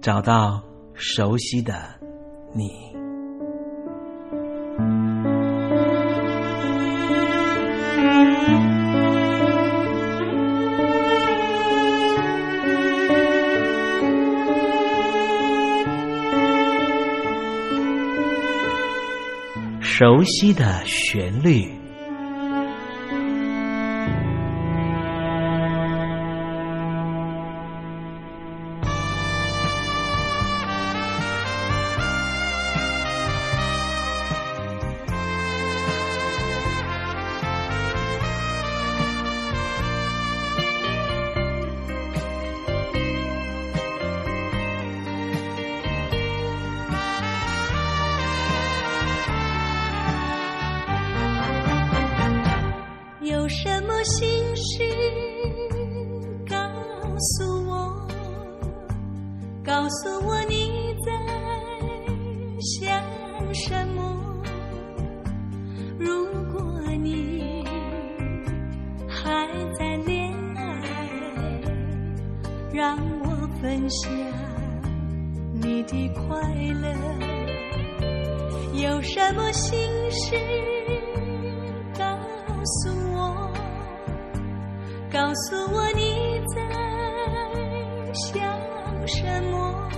找到熟悉的你，熟悉的旋律。心事告诉我告诉我你在想什么。如果你还在恋爱让我分享你的快乐。有什么心事告诉我你在想什么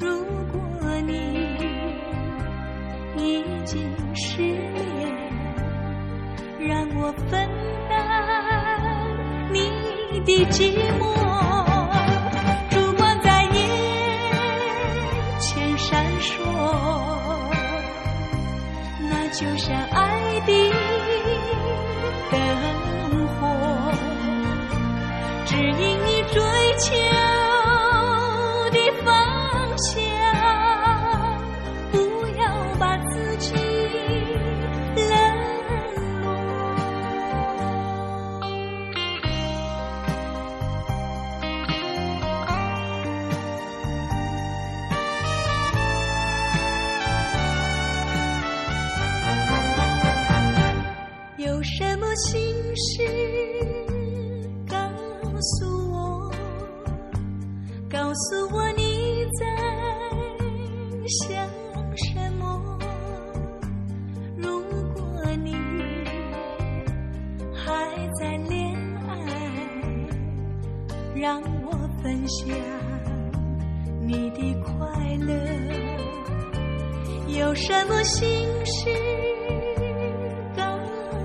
如果你已经失恋让我分担你的寂寞。烛光在眼前闪烁那就像爱的的牵分享你的快乐。有什么心事告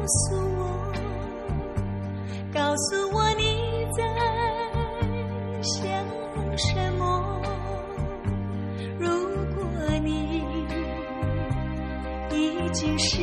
诉我，告诉我你在想什么。如果你已经是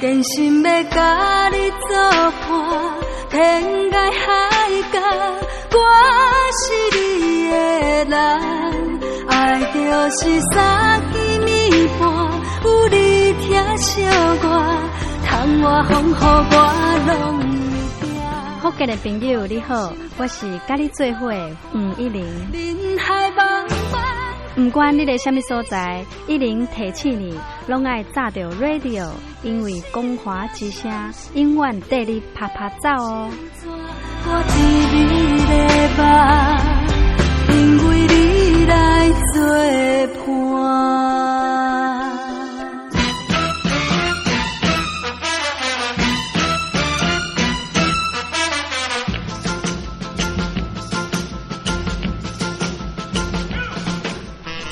真心要甲你作伴，天涯海角，我是你的人，爱就是三更暝半，有你疼惜我，窗外风雨我拢会惊。福建的朋友你好，我是甲你做伙的吴一玲。人海茫不管你在什么所在，一零提起你，拢爱炸着 radio，因为光华之声永远带你啪啪走哦。因为你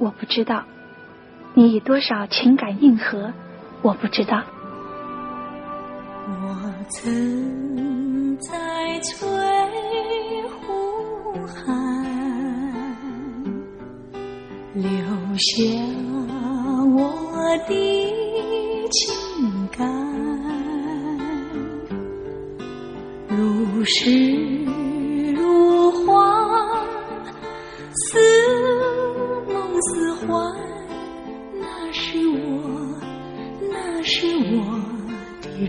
我不知道，你以多少情感应和我不知道。我曾在翠湖畔留下我的情感，如诗如画，似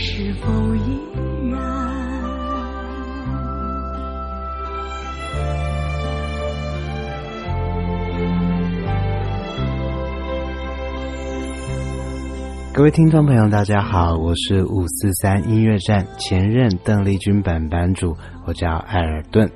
是否依然？各位听众朋友，大家好，我是五四三音乐站前任邓丽君版版主，我叫艾尔顿。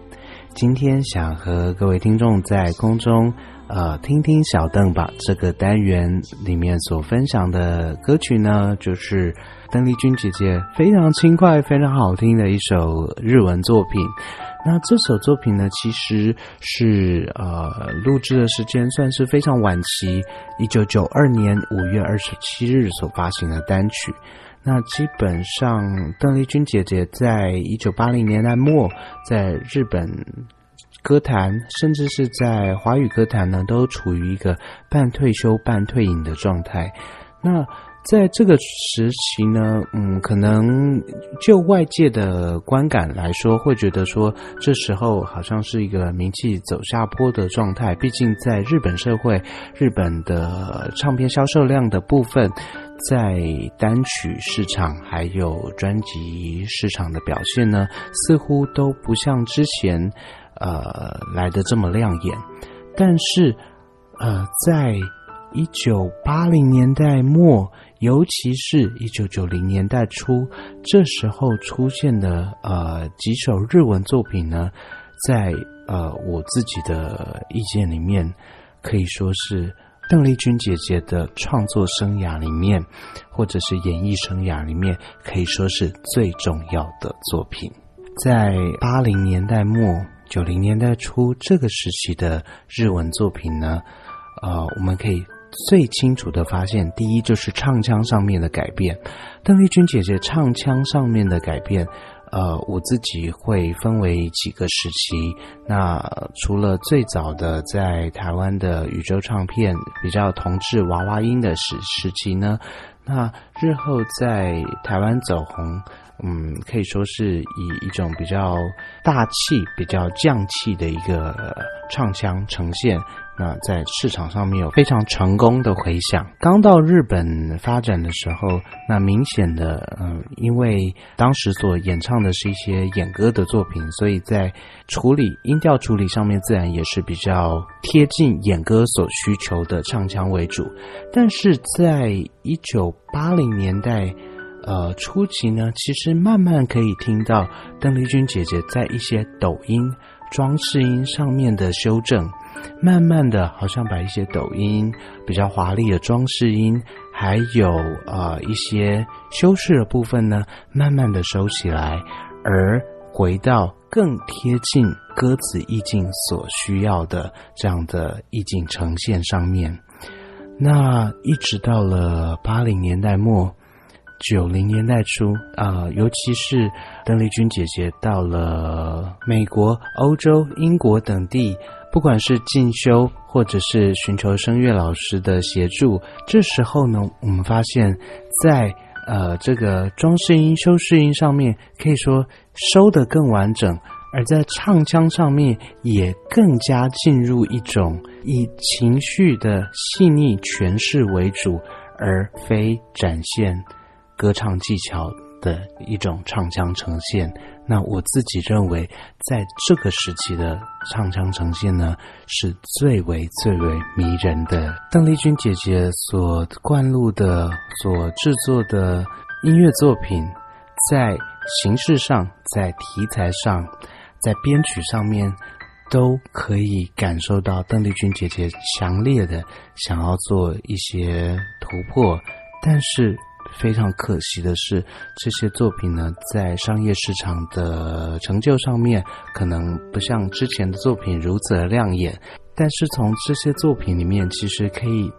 今天想和各位听众在空中。呃，听听小邓吧。这个单元里面所分享的歌曲呢，就是邓丽君姐姐非常轻快、非常好听的一首日文作品。那这首作品呢，其实是呃录制的时间算是非常晚期，一九九二年五月二十七日所发行的单曲。那基本上，邓丽君姐姐在一九八零年代末在日本。歌坛，甚至是在华语歌坛呢，都处于一个半退休半退隐的状态。那在这个时期呢，嗯，可能就外界的观感来说，会觉得说这时候好像是一个名气走下坡的状态。毕竟在日本社会，日本的唱片销售量的部分，在单曲市场还有专辑市场的表现呢，似乎都不像之前。呃，来的这么亮眼，但是，呃，在一九八零年代末，尤其是一九九零年代初，这时候出现的呃几首日文作品呢，在呃我自己的意见里面，可以说是邓丽君姐姐的创作生涯里面，或者是演艺生涯里面，可以说是最重要的作品，在八零年代末。九零年代初这个时期的日文作品呢，呃，我们可以最清楚的发现，第一就是唱腔上面的改变。邓丽君姐姐唱腔上面的改变，呃，我自己会分为几个时期。那除了最早的在台湾的宇宙唱片比较同志娃娃音的时时期呢，那日后在台湾走红。嗯，可以说是以一种比较大气、比较降气的一个唱腔呈现，那在市场上面有非常成功的回响。刚到日本发展的时候，那明显的，嗯，因为当时所演唱的是一些演歌的作品，所以在处理音调处理上面，自然也是比较贴近演歌所需求的唱腔为主。但是在一九八零年代，呃，初期呢，其实慢慢可以听到邓丽君姐姐在一些抖音装饰音上面的修正。慢慢的，好像把一些抖音比较华丽的装饰音，还有呃一些修饰的部分呢，慢慢的收起来，而回到更贴近歌词意境所需要的这样的意境呈现上面。那一直到了八零年代末、九零年代初啊，尤其是邓丽君姐姐到了美国、欧洲、英国等地。不管是进修，或者是寻求声乐老师的协助，这时候呢，我们发现，在呃这个装饰音、修饰音上面，可以说收的更完整；而在唱腔上面，也更加进入一种以情绪的细腻诠释为主，而非展现歌唱技巧的一种唱腔呈现。那我自己认为，在这个时期的唱腔呈现呢，是最为最为迷人的。邓丽君姐姐所灌录的、所制作的音乐作品，在形式上、在题材上、在编曲上面，都可以感受到邓丽君姐姐强烈的想要做一些突破，但是。非常可惜的是，这些作品呢，在商业市场的成就上面，可能不像之前的作品如此的亮眼。但是从这些作品里面，其实可以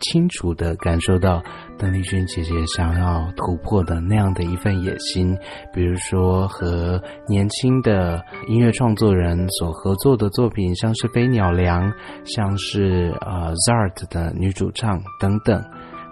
清楚的感受到邓丽君姐姐想要突破的那样的一份野心。比如说，和年轻的音乐创作人所合作的作品，像是《飞鸟梁》，像是呃 Zart 的女主唱等等。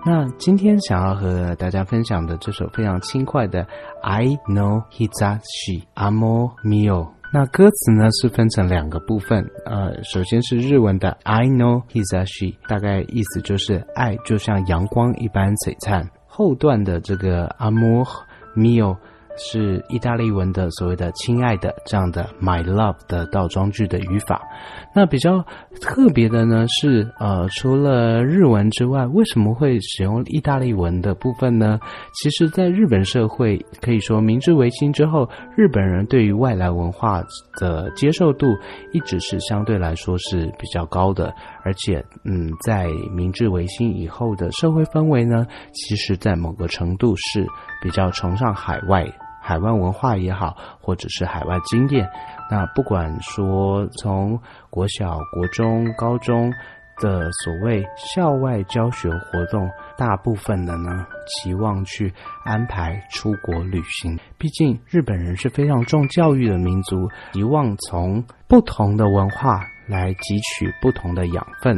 那今天想要和大家分享的这首非常轻快的《I Know Hizashi Amo Mio》，那歌词呢是分成两个部分，呃，首先是日文的 I Know Hizashi，大概意思就是爱就像阳光一般璀璨，后段的这个 Amo Mio。是意大利文的所谓的“亲爱的”这样的 “my love” 的倒装句的语法。那比较特别的呢是，呃，除了日文之外，为什么会使用意大利文的部分呢？其实，在日本社会，可以说明治维新之后，日本人对于外来文化的接受度一直是相对来说是比较高的。而且，嗯，在明治维新以后的社会氛围呢，其实在某个程度是比较崇尚海外。海外文化也好，或者是海外经验，那不管说从国小、国中、高中的所谓校外教学活动，大部分的呢期望去安排出国旅行。毕竟日本人是非常重教育的民族，希望从不同的文化来汲取不同的养分。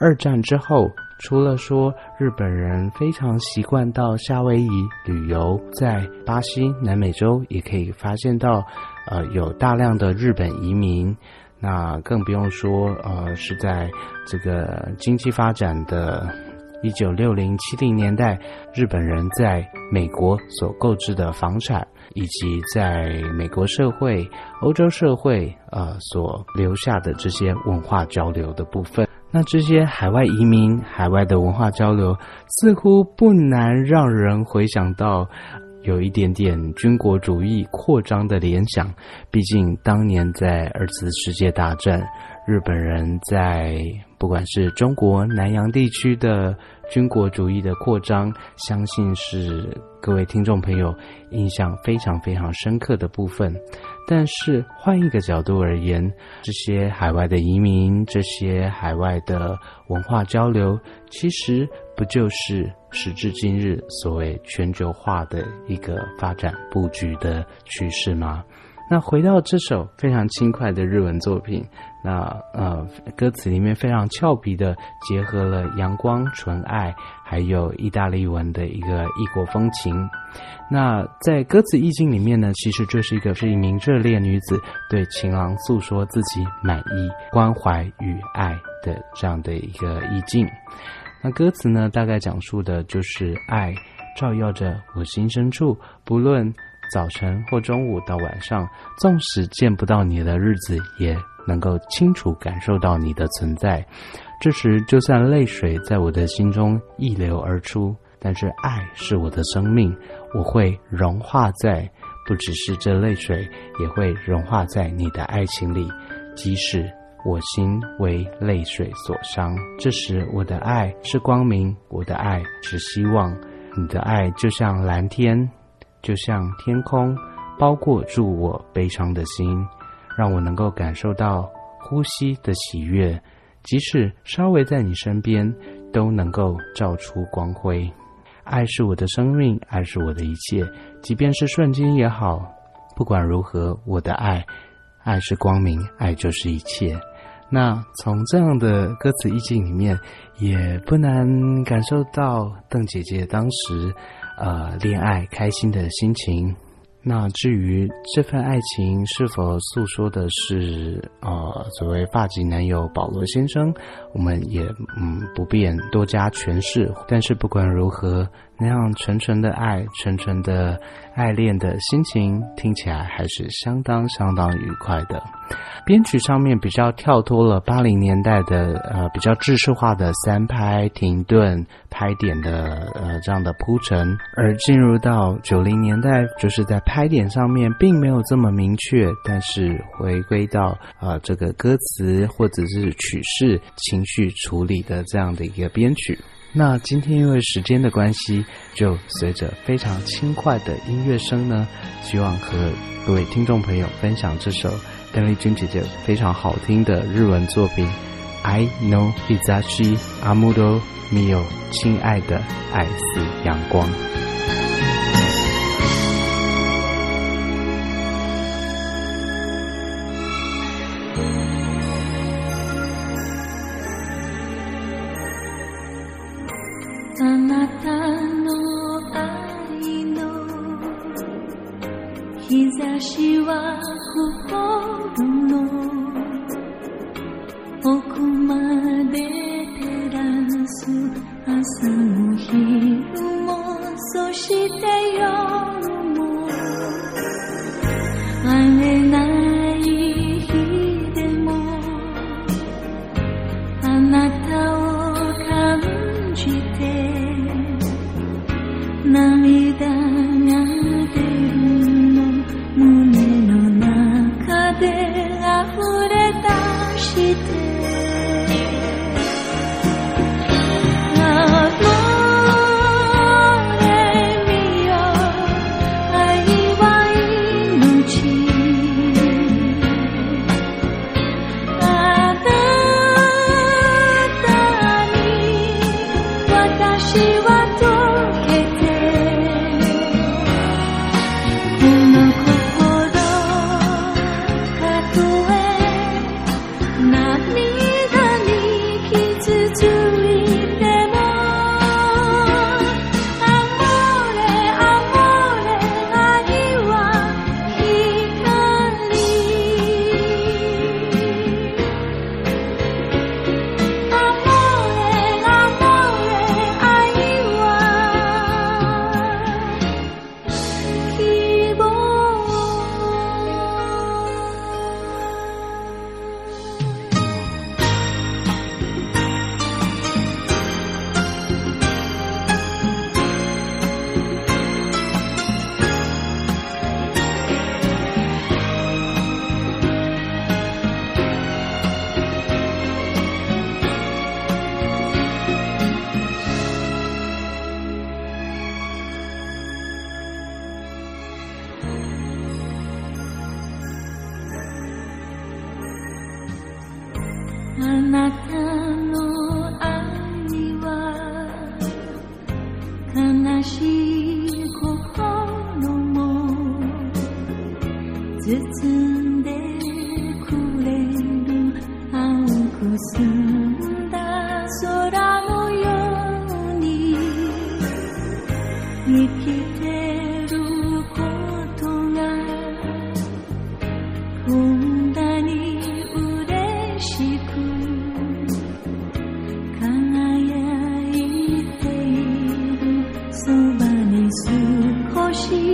二战之后。除了说日本人非常习惯到夏威夷旅游，在巴西、南美洲也可以发现到，呃，有大量的日本移民。那更不用说，呃，是在这个经济发展的一九六零七零年代，日本人在美国所购置的房产，以及在美国社会、欧洲社会，呃，所留下的这些文化交流的部分。那这些海外移民、海外的文化交流，似乎不难让人回想到有一点点军国主义扩张的联想。毕竟当年在二次世界大战，日本人在不管是中国南洋地区的军国主义的扩张，相信是各位听众朋友印象非常非常深刻的部分。但是换一个角度而言，这些海外的移民，这些海外的文化交流，其实不就是时至今日所谓全球化的一个发展布局的趋势吗？那回到这首非常轻快的日文作品，那呃，歌词里面非常俏皮的结合了阳光、纯爱，还有意大利文的一个异国风情。那在歌词意境里面呢，其实就是一个是一名热恋女子对情郎诉说自己满意、关怀与爱的这样的一个意境。那歌词呢，大概讲述的就是爱照耀着我心深处，不论。早晨或中午到晚上，纵使见不到你的日子，也能够清楚感受到你的存在。这时，就算泪水在我的心中溢流而出，但是爱是我的生命，我会融化在，不只是这泪水，也会融化在你的爱情里。即使我心为泪水所伤，这时我的爱是光明，我的爱是希望，你的爱就像蓝天。就像天空包裹住我悲伤的心，让我能够感受到呼吸的喜悦，即使稍微在你身边，都能够照出光辉。爱是我的生命，爱是我的一切，即便是瞬间也好。不管如何，我的爱，爱是光明，爱就是一切。那从这样的歌词意境里面，也不难感受到邓姐姐当时。呃，恋爱开心的心情。那至于这份爱情是否诉说的是呃所谓发际男友保罗先生，我们也嗯不便多加诠释。但是不管如何，那样纯纯的爱、纯纯的爱恋的心情，听起来还是相当相当愉快的。编曲上面比较跳脱了八零年代的呃比较制式化的三拍停顿拍点的呃这样的铺陈，而进入到九零年代，就是在拍点上面并没有这么明确，但是回归到啊这个歌词或者是曲式情绪处理的这样的一个编曲。那今天因为时间的关系，就随着非常轻快的音乐声呢，希望和各位听众朋友分享这首。邓丽君姐姐非常好听的日文作品《I Know Hizashi Amudo Mio》，亲爱的，爱似阳光。あなたの愛の日差しは心心